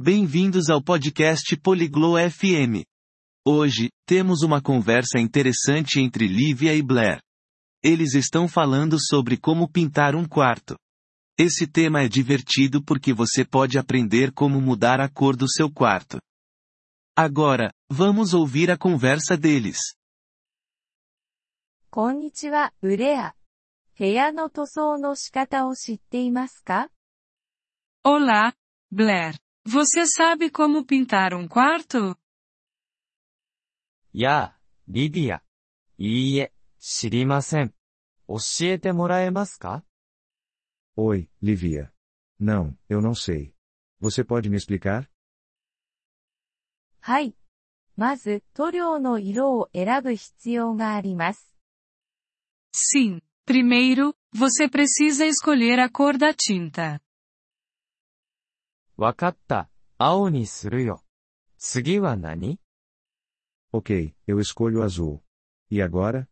Bem-vindos ao podcast Poliglo FM. Hoje, temos uma conversa interessante entre Lívia e Blair. Eles estão falando sobre como pintar um quarto. Esse tema é divertido porque você pode aprender como mudar a cor do seu quarto. Agora, vamos ouvir a conversa deles. こんにちは、ブレア。部屋の塗装の仕方を知っていますか Olá, Blair. Você sabe como pintar um quarto? やあ、リディア。いいえ、知りません。教えてもらえますか Oi, Livia. Não, eu não sei. Você pode me explicar? はい。まず、塗料の色を選ぶ必要があります。 Sim. Primeiro, você precisa escolher a cor da tinta. わかった。青にするよ。次は何 Ok, eu escolho azul. E agora?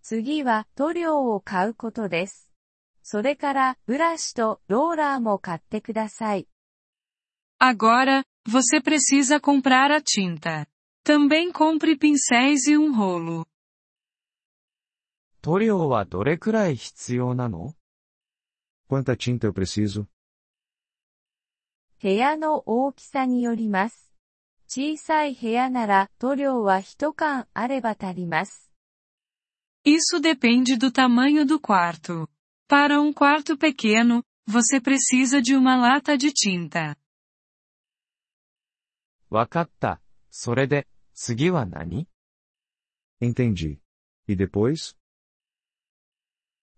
次は塗料を買うことです。それから、ブラシとローラーも買ってください。Agora, você precisa comprar a tinta. Também compre pincéis e um rolo. 塗料はどれくらい必要なの Quanta tinta eu preciso? 部屋の大きさによります。小さい部屋なら塗料は一缶あれば足ります。Isso depende do tamanho do quarto. Para um quarto pequeno, você precisa de uma lata de tinta. わかった。それで、次は何 Entendi. E depois?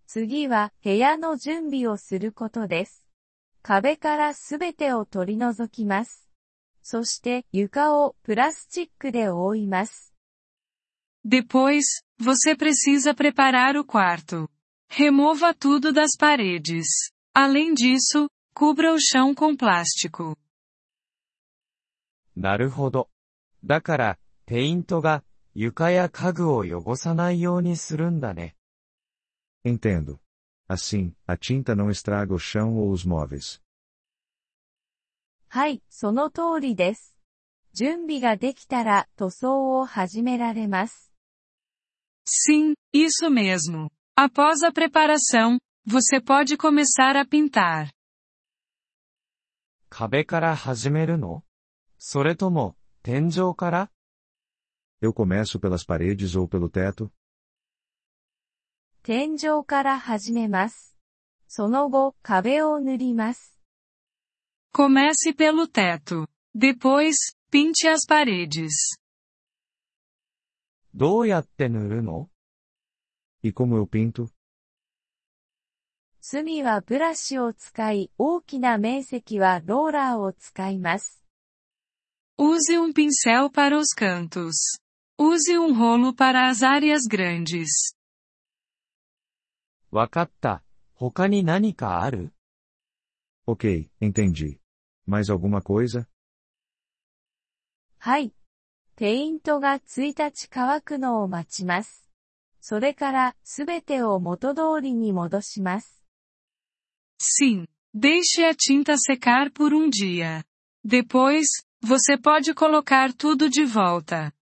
次は部屋の準備をすることです。壁からすべてを取り除きます。そして床をプラスチックで覆います。Depois, você precisa preparar o quarto. Remova tudo das paredes. Além disso, cubra o chão com plástico. なるほど。だから、ペイントが、床や家具を汚さないようにするんだね。Entendo. Assim, a tinta não estraga o chão ou os móveis. はい、その通りです。準備ができたら塗装を始められます。 Sim, isso mesmo. Após a preparação, você pode começar a pintar. 壁から始めるのそれとも、天井から Eu começo pelas paredes ou pelo teto? 天井から始めます。その後、壁を塗ります。Comece pelo teto. Depois, pinte as paredes. どうやって塗るの E como eu pinto? 隅はブラシを使い、大きな面積はローラーを使います。Use um pincel para os cantos. Use um rolo para as áreas grandes. わかった。他に何かある Ok, entendi. Mais alguma coisa? はい。ペイントが1日乾くのを待ちます。それから、すべてを元通りに戻します。Sim. Deixe a tinta secar por um dia. Depois, você pode colocar tudo de volta.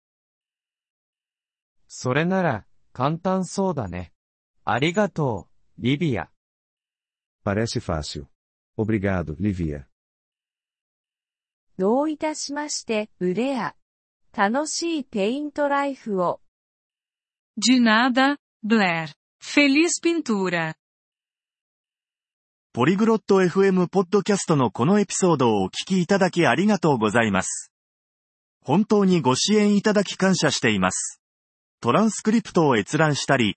それなら、簡単そうだね。ありがとう、リビア。Parece fácil. Obrigado, Livia. どういたしまして、ブレア。楽しいペイントライフを。De nada, Blair. Feliz pintura. ポリグロット FM ポッドキャストのこのエピソードをお聞きいただきありがとうございます。本当にご支援いただき感謝しています。トランスクリプトを閲覧したり、